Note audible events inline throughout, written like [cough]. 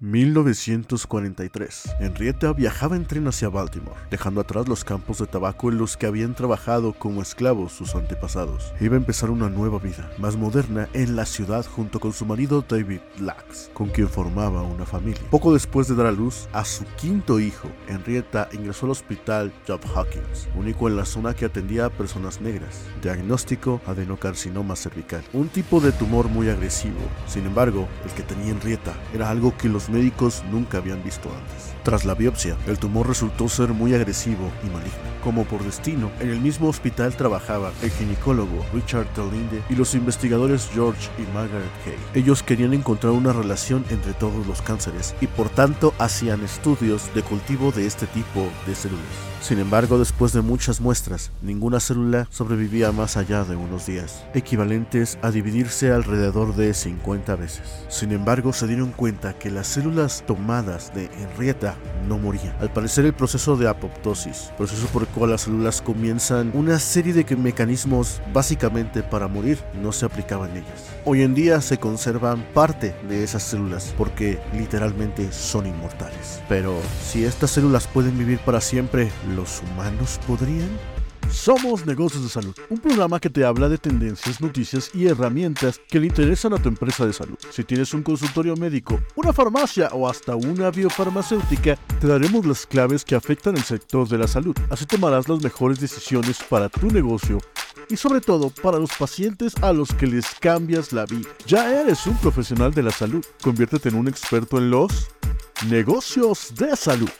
1943. Henrietta viajaba en tren hacia Baltimore, dejando atrás los campos de tabaco en los que habían trabajado como esclavos sus antepasados. Iba a empezar una nueva vida, más moderna, en la ciudad junto con su marido David Lax, con quien formaba una familia. Poco después de dar a luz a su quinto hijo, Henrietta ingresó al hospital Job Hawkins, único en la zona que atendía a personas negras. Diagnóstico adenocarcinoma cervical, un tipo de tumor muy agresivo. Sin embargo, el que tenía Henrietta era algo que los médicos nunca habían visto antes. Tras la biopsia, el tumor resultó ser muy agresivo y maligno. Como por destino, en el mismo hospital trabajaba el ginecólogo Richard Delinde y los investigadores George y Margaret Kay. Ellos querían encontrar una relación entre todos los cánceres y por tanto hacían estudios de cultivo de este tipo de células. Sin embargo, después de muchas muestras, ninguna célula sobrevivía más allá de unos días, equivalentes a dividirse alrededor de 50 veces. Sin embargo, se dieron cuenta que las células tomadas de Henrietta no morían. Al parecer, el proceso de apoptosis, proceso por el cual las células comienzan una serie de mecanismos básicamente para morir, no se aplicaba en ellas. Hoy en día se conservan parte de esas células porque literalmente son inmortales. Pero si estas células pueden vivir para siempre, ¿los humanos podrían? Somos Negocios de Salud, un programa que te habla de tendencias, noticias y herramientas que le interesan a tu empresa de salud. Si tienes un consultorio médico, una farmacia o hasta una biofarmacéutica, te daremos las claves que afectan el sector de la salud. Así tomarás las mejores decisiones para tu negocio y sobre todo para los pacientes a los que les cambias la vida. Ya eres un profesional de la salud. Conviértete en un experto en los negocios de salud.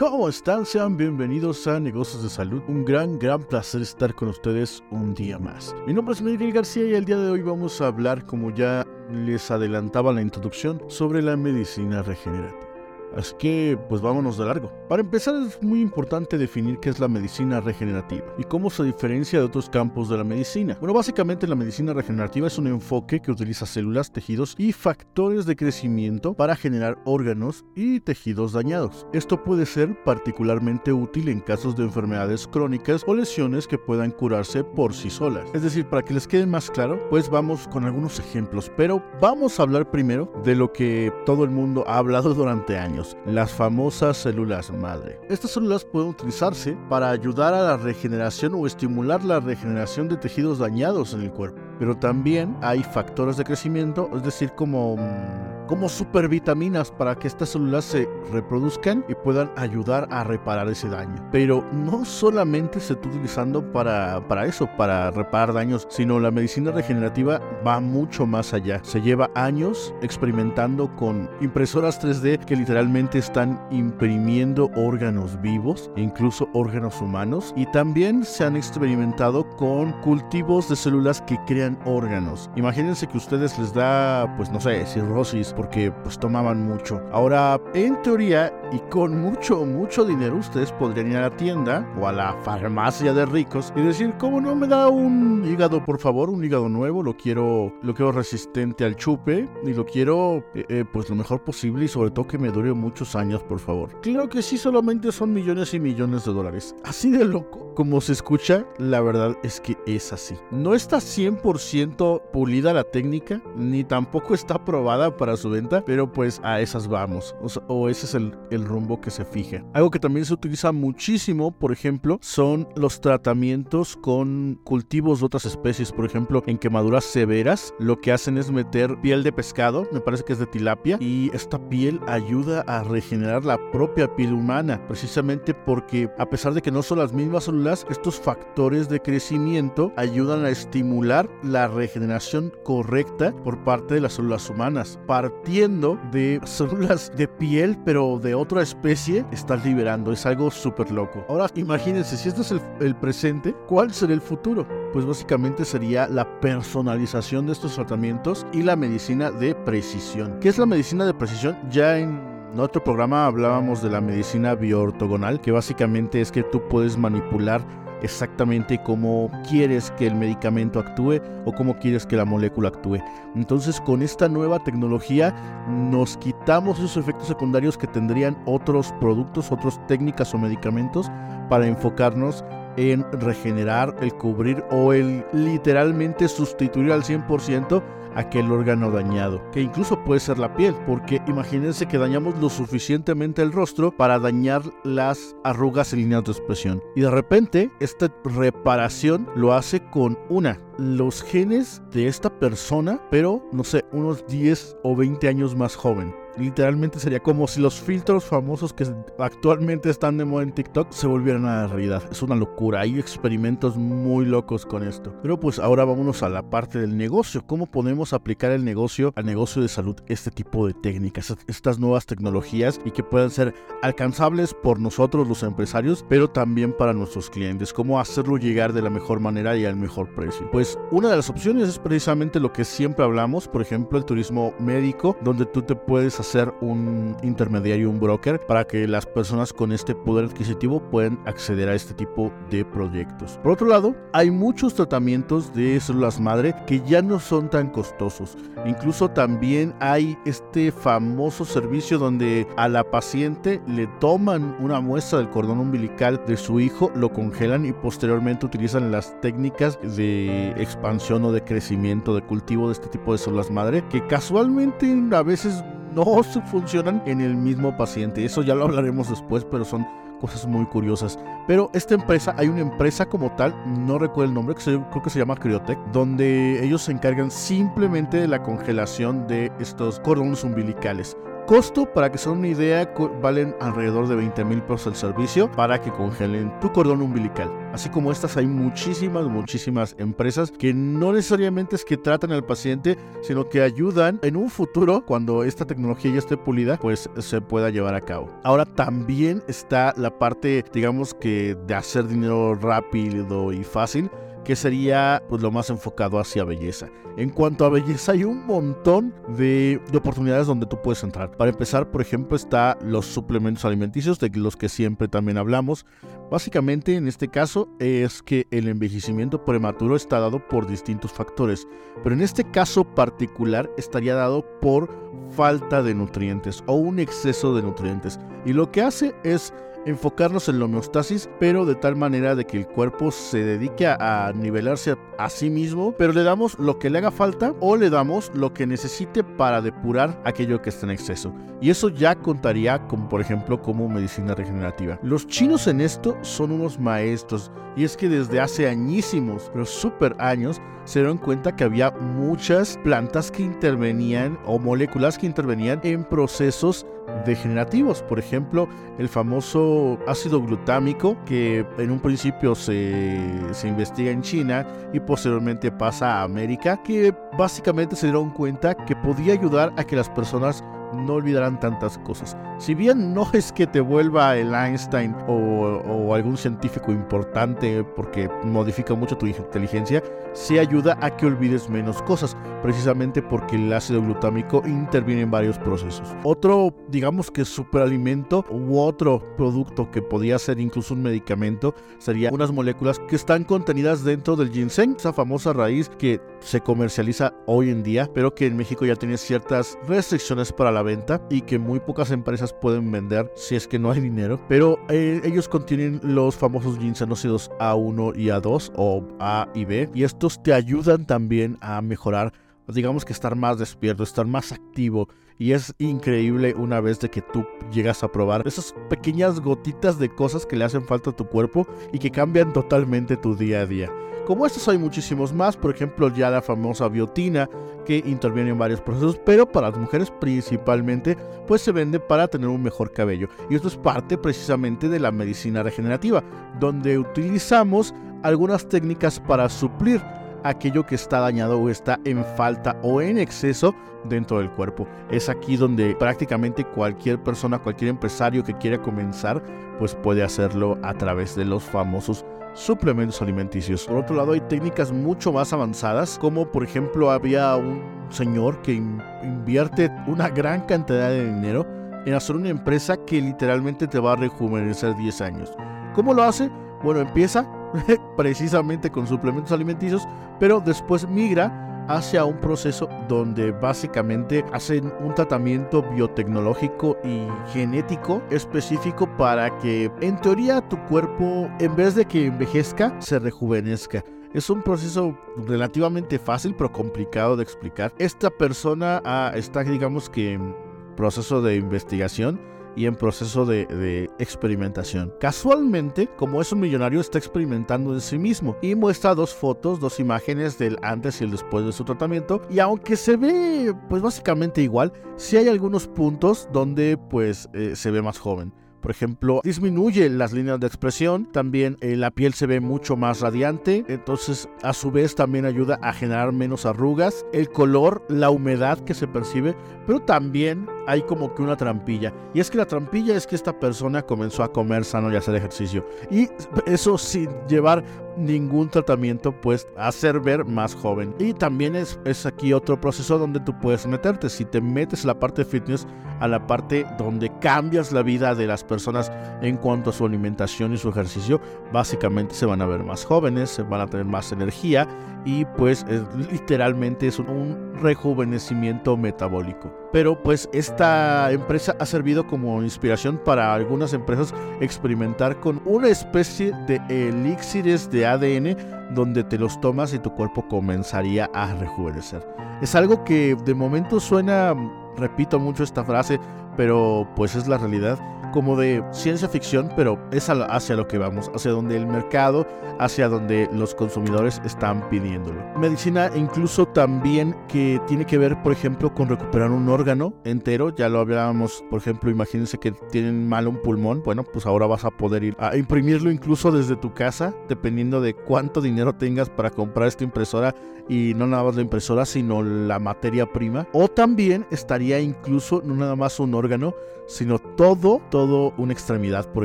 ¿Cómo están? Sean bienvenidos a Negocios de Salud. Un gran, gran placer estar con ustedes un día más. Mi nombre es Miguel García y el día de hoy vamos a hablar, como ya les adelantaba la introducción, sobre la medicina regenerativa. Así que, pues vámonos de largo. Para empezar, es muy importante definir qué es la medicina regenerativa y cómo se diferencia de otros campos de la medicina. Bueno, básicamente la medicina regenerativa es un enfoque que utiliza células, tejidos y factores de crecimiento para generar órganos y tejidos dañados. Esto puede ser particularmente útil en casos de enfermedades crónicas o lesiones que puedan curarse por sí solas. Es decir, para que les quede más claro, pues vamos con algunos ejemplos, pero vamos a hablar primero de lo que todo el mundo ha hablado [laughs] durante años las famosas células madre. Estas células pueden utilizarse para ayudar a la regeneración o estimular la regeneración de tejidos dañados en el cuerpo. Pero también hay factores de crecimiento, es decir, como mm, como supervitaminas para que estas células se reproduzcan y puedan ayudar a reparar ese daño. Pero no solamente se está utilizando para, para eso, para reparar daños, sino la medicina regenerativa va mucho más allá. Se lleva años experimentando con impresoras 3D que literalmente están imprimiendo órganos vivos, incluso órganos humanos, y también se han experimentado con cultivos de células que crean órganos. Imagínense que ustedes les da, pues no sé, cirrosis, porque pues tomaban mucho. Ahora, en teoría y con mucho, mucho dinero, ustedes podrían ir a la tienda o a la farmacia de ricos y decir, ¿cómo no me da un hígado, por favor? Un hígado nuevo, lo quiero, lo quiero resistente al chupe y lo quiero eh, eh, pues lo mejor posible y sobre todo que me dure muchos años, por favor. Claro que sí, solamente son millones y millones de dólares. Así de loco como se escucha, la verdad es que es así. No está 100% pulida la técnica, ni tampoco está probada para su venta, pero pues a esas vamos. O, ese es el, rumbo que se fija. Algo que también se utiliza muchísimo, por ejemplo, son los tratamientos con cultivos de otras especies. Por ejemplo, en quemaduras severas, lo que hacen es meter piel de pescado, me parece que es de tilapia, y esta piel ayuda a regenerar la propia piel humana, precisamente porque a pesar de que no son las mismas células, estos factores de crecimiento ayudan a estimular la regeneración correcta por parte de las células humanas. Partiendo de células de piel, pero de otra especie, estás liberando. Es algo súper loco. Ahora, imagínense, si este es el, presente, ¿cuál será el futuro? Pues básicamente sería la personalización de estos tratamientos y la medicina de precisión. ¿Qué es la medicina de precisión? Ya en en otro programa hablábamos de la medicina bioortogonal, que básicamente es que tú puedes manipular exactamente cómo quieres que el medicamento actúe o cómo quieres que la molécula actúe. Entonces con esta nueva tecnología nos quitamos esos efectos secundarios que tendrían otros productos, otras técnicas o medicamentos para enfocarnos en regenerar, el cubrir o el literalmente sustituir al 100% aquel órgano dañado, que incluso puede ser la piel, porque imagínense que dañamos lo suficientemente el rostro para dañar las arrugas y líneas de expresión. Y de repente, esta reparación lo hace con una los genes de esta persona, pero no sé, unos 10 o 20 años más joven. Literalmente sería como si los filtros famosos que actualmente están de moda en TikTok se volvieran a la realidad. Es una locura. Hay experimentos muy locos con esto. Pero pues ahora vámonos a la parte del negocio. ¿Cómo podemos aplicar el negocio al negocio de salud este tipo de técnicas, estas nuevas tecnologías y que puedan ser alcanzables por nosotros los empresarios, pero también para nuestros clientes? ¿Cómo hacerlo llegar de la mejor manera y al mejor precio? Pues una de las opciones es precisamente lo que siempre hablamos, por ejemplo, el turismo médico, donde tú te puedes ser un intermediario, un broker, para que las personas con este poder adquisitivo puedan acceder a este tipo de proyectos. Por otro lado, hay muchos tratamientos de células madre que ya no son tan costosos. Incluso también hay este famoso servicio donde a la paciente le toman una muestra del cordón umbilical de su hijo, lo congelan y posteriormente utilizan las técnicas de expansión o de crecimiento, de cultivo de este tipo de células madre, que casualmente a veces no funcionan en el mismo paciente. Eso ya lo hablaremos después, pero son cosas muy curiosas. Pero esta empresa, hay una empresa como tal, no recuerdo el nombre, que creo que se llama Cryotech, donde ellos se encargan simplemente de la congelación de estos cordones umbilicales. Costo, para que se una idea, valen alrededor de 20 mil pesos el servicio para que congelen tu cordón umbilical. Así como estas hay muchísimas, muchísimas empresas que no necesariamente es que tratan al paciente, sino que ayudan en un futuro, cuando esta tecnología ya esté pulida, pues se pueda llevar a cabo. Ahora también está la parte, digamos que de hacer dinero rápido y fácil que sería pues lo más enfocado hacia belleza. En cuanto a belleza hay un montón de, oportunidades donde tú puedes entrar. Para empezar, por ejemplo, está los suplementos alimenticios de los que siempre también hablamos. Básicamente en este caso es que el envejecimiento prematuro está dado por distintos factores, pero en este caso particular estaría dado por falta de nutrientes o un exceso de nutrientes. Y lo que hace es enfocarnos en la homeostasis, pero de tal manera de que el cuerpo se dedique a nivelarse a, sí mismo, pero le damos lo que le haga falta o le damos lo que necesite para depurar aquello que está en exceso. Y eso ya contaría como por ejemplo como medicina regenerativa. Los chinos en esto son unos maestros y es que desde hace añísimos, pero súper años, se dieron cuenta que había muchas plantas que intervenían o moléculas que intervenían en procesos degenerativos. Por ejemplo, el famoso ácido glutámico que en un principio se, se, investiga en China y posteriormente pasa a América, que básicamente se dieron cuenta que podía ayudar a que las personas no olvidarán tantas cosas. Si bien no es que te vuelva el Einstein o, algún científico importante porque modifica mucho tu inteligencia, sí ayuda a que olvides menos cosas, precisamente porque el ácido glutámico interviene en varios procesos. Otro, digamos que superalimento u otro producto que podría ser incluso un medicamento sería unas moléculas que están contenidas dentro del ginseng, esa famosa raíz que se comercializa hoy en día, pero que en México ya tiene ciertas restricciones para la venta y que muy pocas empresas pueden vender si es que no hay dinero. Pero eh, ellos contienen los famosos ginsenócidos A1 y A2 o A y B y estos te ayudan también a mejorar digamos que estar más despierto, estar más activo. Y es increíble una vez de que tú llegas a probar esas pequeñas gotitas de cosas que le hacen falta a tu cuerpo y que cambian totalmente tu día a día. Como estos hay muchísimos más, por ejemplo ya la famosa biotina que interviene en varios procesos, pero para las mujeres principalmente pues se vende para tener un mejor cabello. Y esto es parte precisamente de la medicina regenerativa, donde utilizamos algunas técnicas para suplir aquello que está dañado o está en falta o en exceso dentro del cuerpo. Es aquí donde prácticamente cualquier persona, cualquier empresario que quiera comenzar, pues puede hacerlo a través de los famosos suplementos alimenticios. Por otro lado, hay técnicas mucho más avanzadas, como por ejemplo había un señor que invierte una gran cantidad de dinero en hacer una empresa que literalmente te va a rejuvenecer 10 años. ¿Cómo lo hace? Bueno, empieza [laughs] precisamente con suplementos alimenticios, pero después migra hacia un proceso donde básicamente hacen un tratamiento biotecnológico y genético específico para que en teoría tu cuerpo en vez de que envejezca se rejuvenezca. Es un proceso relativamente fácil pero complicado de explicar. Esta persona ah, está, digamos que, en proceso de investigación y en proceso de, experimentación. Casualmente, como es un millonario, está experimentando en sí mismo y muestra dos fotos, dos imágenes del antes y el después de su tratamiento. Y aunque se ve, pues básicamente igual, sí hay algunos puntos donde, pues, eh, se ve más joven. Por ejemplo, disminuye las líneas de expresión, también eh, la piel se ve mucho más radiante, entonces a su vez también ayuda a generar menos arrugas, el color, la humedad que se percibe, pero también hay como que una trampilla. Y es que la trampilla es que esta persona comenzó a comer sano y hacer ejercicio. Y eso sin llevar ningún tratamiento, pues hacer ver más joven. Y también es, es aquí otro proceso donde tú puedes meterte. Si te metes a la parte de fitness, a la parte donde cambias la vida de las personas en cuanto a su alimentación y su ejercicio, básicamente se van a ver más jóvenes, se van a tener más energía y pues literalmente es un rejuvenecimiento metabólico. Pero pues esta empresa ha servido como inspiración para algunas empresas experimentar con una especie de elixires de ADN donde te los tomas y tu cuerpo comenzaría a rejuvenecer. Es algo que de momento suena, repito mucho esta frase, pero pues es la realidad como de ciencia ficción, pero es hacia lo que vamos, hacia donde el mercado, hacia donde los consumidores están pidiéndolo. Medicina incluso también que tiene que ver, por ejemplo, con recuperar un órgano entero, ya lo hablábamos, por ejemplo, imagínense que tienen mal un pulmón, bueno, pues ahora vas a poder ir a imprimirlo incluso desde tu casa, dependiendo de cuánto dinero tengas para comprar esta impresora y no nada más la impresora, sino la materia prima. O también estaría incluso no nada más un órgano, sino todo, todo una extremidad, por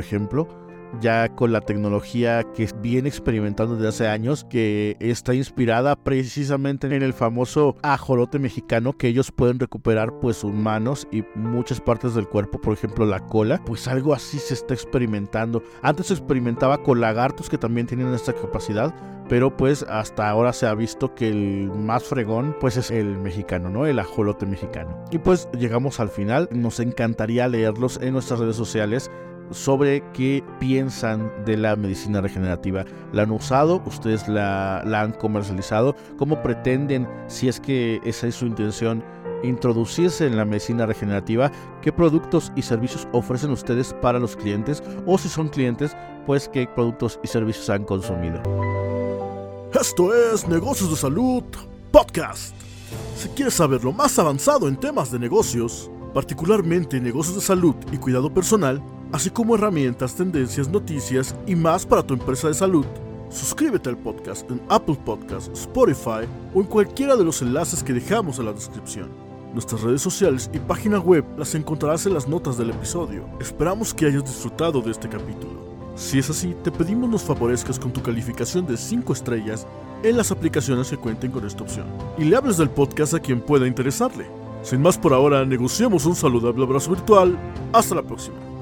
ejemplo ya con la tecnología que viene experimentando desde hace años, que está inspirada precisamente en el famoso ajolote mexicano, que ellos pueden recuperar pues sus manos y muchas partes del cuerpo, por ejemplo la cola, pues algo así se está experimentando. Antes se experimentaba con lagartos que también tienen esta capacidad, pero pues hasta ahora se ha visto que el más fregón pues es el mexicano, ¿no? El ajolote mexicano. Y pues llegamos al final, nos encantaría leerlos en nuestras redes sociales sobre qué piensan de la medicina regenerativa. ¿La han usado? ¿Ustedes la, han comercializado? ¿Cómo pretenden, si es que esa es su intención, introducirse en la medicina regenerativa? ¿Qué productos y servicios ofrecen ustedes para los clientes? O si son clientes, pues qué productos y servicios han consumido. Esto es Negocios de Salud Podcast. Si quieres saber lo más avanzado en temas de negocios, particularmente negocios de salud y cuidado personal, así como herramientas, tendencias, noticias y más para tu empresa de salud. Suscríbete al podcast en Apple Podcasts, Spotify o en cualquiera de los enlaces que dejamos en la descripción. Nuestras redes sociales y página web las encontrarás en las notas del episodio. Esperamos que hayas disfrutado de este capítulo. Si es así, te pedimos nos favorezcas con tu calificación de 5 estrellas en las aplicaciones que cuenten con esta opción. Y le hables del podcast a quien pueda interesarle. Sin más por ahora, negociamos un saludable abrazo virtual. Hasta la próxima.